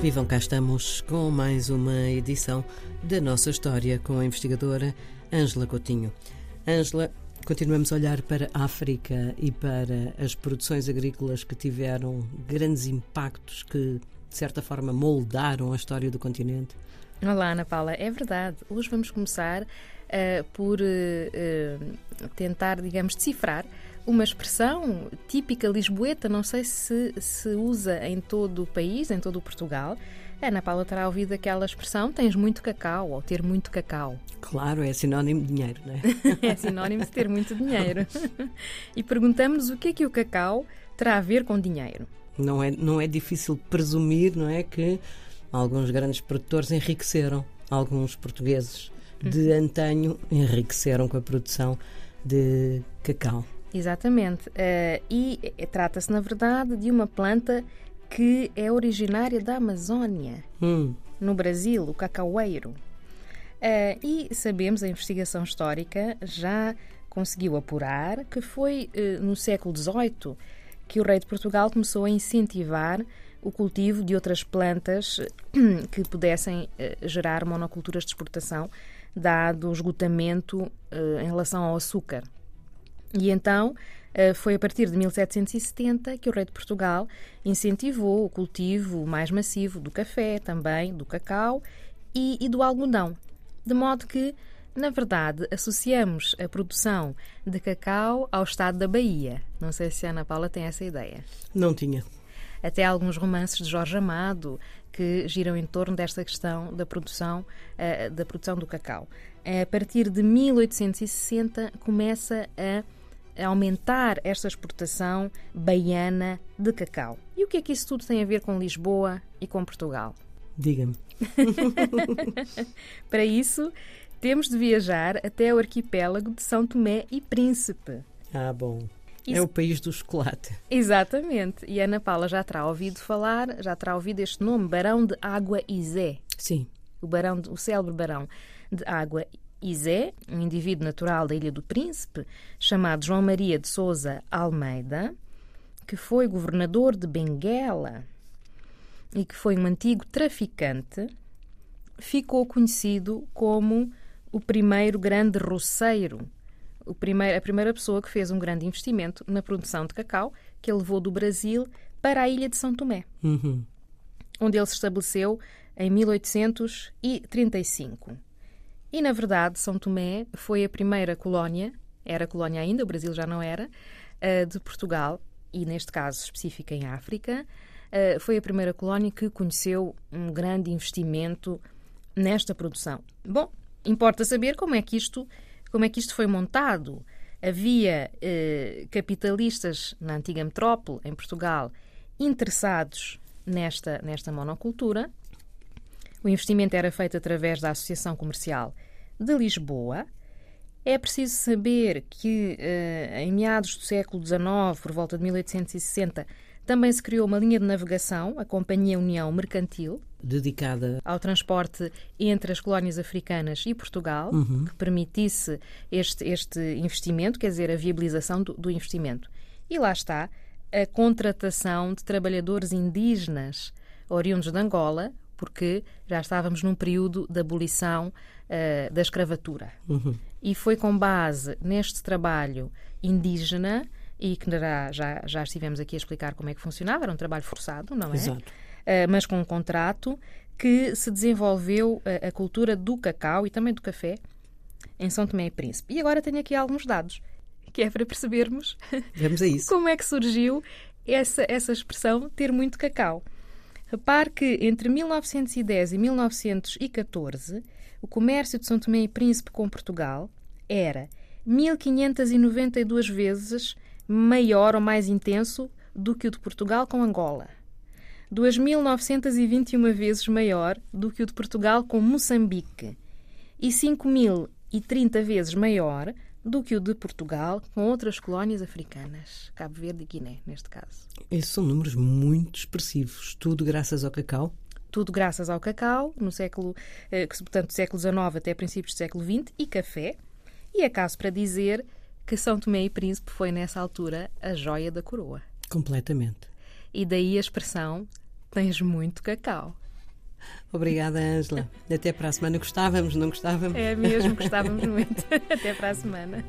Vivam, cá estamos com mais uma edição da nossa história com a investigadora Ângela Coutinho. Ângela, continuamos a olhar para a África e para as produções agrícolas que tiveram grandes impactos que, de certa forma, moldaram a história do continente. Olá, Ana Paula. É verdade. Hoje vamos começar uh, por uh, tentar, digamos, decifrar uma expressão típica lisboeta, não sei se se usa em todo o país, em todo o Portugal. Ana Paula terá ouvido aquela expressão: tens muito cacau ou ter muito cacau. Claro, é sinónimo de dinheiro, não é? é sinónimo de ter muito dinheiro. e perguntamos o que é que o cacau terá a ver com dinheiro. Não é, não é difícil presumir, não é, que alguns grandes produtores enriqueceram, alguns portugueses de uhum. antanho enriqueceram com a produção de cacau. Exatamente. Uh, e trata-se, na verdade, de uma planta que é originária da Amazónia, hum. no Brasil, o cacaueiro. Uh, e sabemos, a investigação histórica já conseguiu apurar que foi uh, no século XVIII que o rei de Portugal começou a incentivar o cultivo de outras plantas que pudessem gerar monoculturas de exportação, dado o esgotamento em relação ao açúcar. E então eh, foi a partir de 1770 que o rei de Portugal incentivou o cultivo mais massivo do café, também do cacau e, e do algodão. De modo que, na verdade, associamos a produção de cacau ao estado da Bahia. Não sei se a Ana Paula tem essa ideia. Não tinha. Até alguns romances de Jorge Amado que giram em torno desta questão da produção, uh, da produção do cacau. A partir de 1860 começa a aumentar esta exportação baiana de cacau. E o que é que isso tudo tem a ver com Lisboa e com Portugal? Diga-me. Para isso, temos de viajar até o arquipélago de São Tomé e Príncipe. Ah, bom. Isso... É o país do chocolate. Exatamente. E a Ana Paula já terá ouvido falar, já terá ouvido este nome, Barão de Água Izé. Sim. O, barão, o célebre Barão de Água Izé, um indivíduo natural da Ilha do Príncipe, chamado João Maria de Souza Almeida, que foi governador de Benguela e que foi um antigo traficante, ficou conhecido como o primeiro grande roceiro, primeiro, a primeira pessoa que fez um grande investimento na produção de cacau, que ele levou do Brasil para a ilha de São Tomé, uhum. onde ele se estabeleceu em 1835. E, na verdade, São Tomé foi a primeira colónia, era colónia ainda, o Brasil já não era, eh, de Portugal, e neste caso específico em África, eh, foi a primeira colónia que conheceu um grande investimento nesta produção. Bom, importa saber como é que isto, como é que isto foi montado. Havia eh, capitalistas na antiga metrópole, em Portugal, interessados nesta, nesta monocultura. O investimento era feito através da Associação Comercial de Lisboa. É preciso saber que, uh, em meados do século XIX, por volta de 1860, também se criou uma linha de navegação, a Companhia União Mercantil, dedicada ao transporte entre as colónias africanas e Portugal, uhum. que permitisse este, este investimento, quer dizer, a viabilização do, do investimento. E lá está a contratação de trabalhadores indígenas oriundos de Angola, porque já estávamos num período de abolição uh, da escravatura. Uhum. E foi com base neste trabalho indígena, e que já, já estivemos aqui a explicar como é que funcionava, era um trabalho forçado, não é? Exato. Uh, mas com um contrato, que se desenvolveu a, a cultura do cacau e também do café em São Tomé e Príncipe. E agora tenho aqui alguns dados, que é para percebermos Vamos a isso. como é que surgiu essa, essa expressão ter muito cacau. Repare que entre 1910 e 1914 o comércio de São Tomé e Príncipe com Portugal era 1592 vezes maior ou mais intenso do que o de Portugal com Angola. 2.921 vezes maior do que o de Portugal com Moçambique e 5.030 vezes maior do que o de Portugal com outras colónias africanas, Cabo Verde e Guiné, neste caso. Esses são números muito expressivos, tudo graças ao cacau? tudo graças ao cacau, no século, eh, portanto, do século XIX até princípios do século XX, e café. E é caso para dizer que São Tomé e Príncipe foi, nessa altura, a joia da coroa. Completamente. E daí a expressão tens muito cacau. Obrigada, Ângela. Até para a semana. Gostávamos, não gostávamos? É mesmo, gostávamos muito. Até para a semana.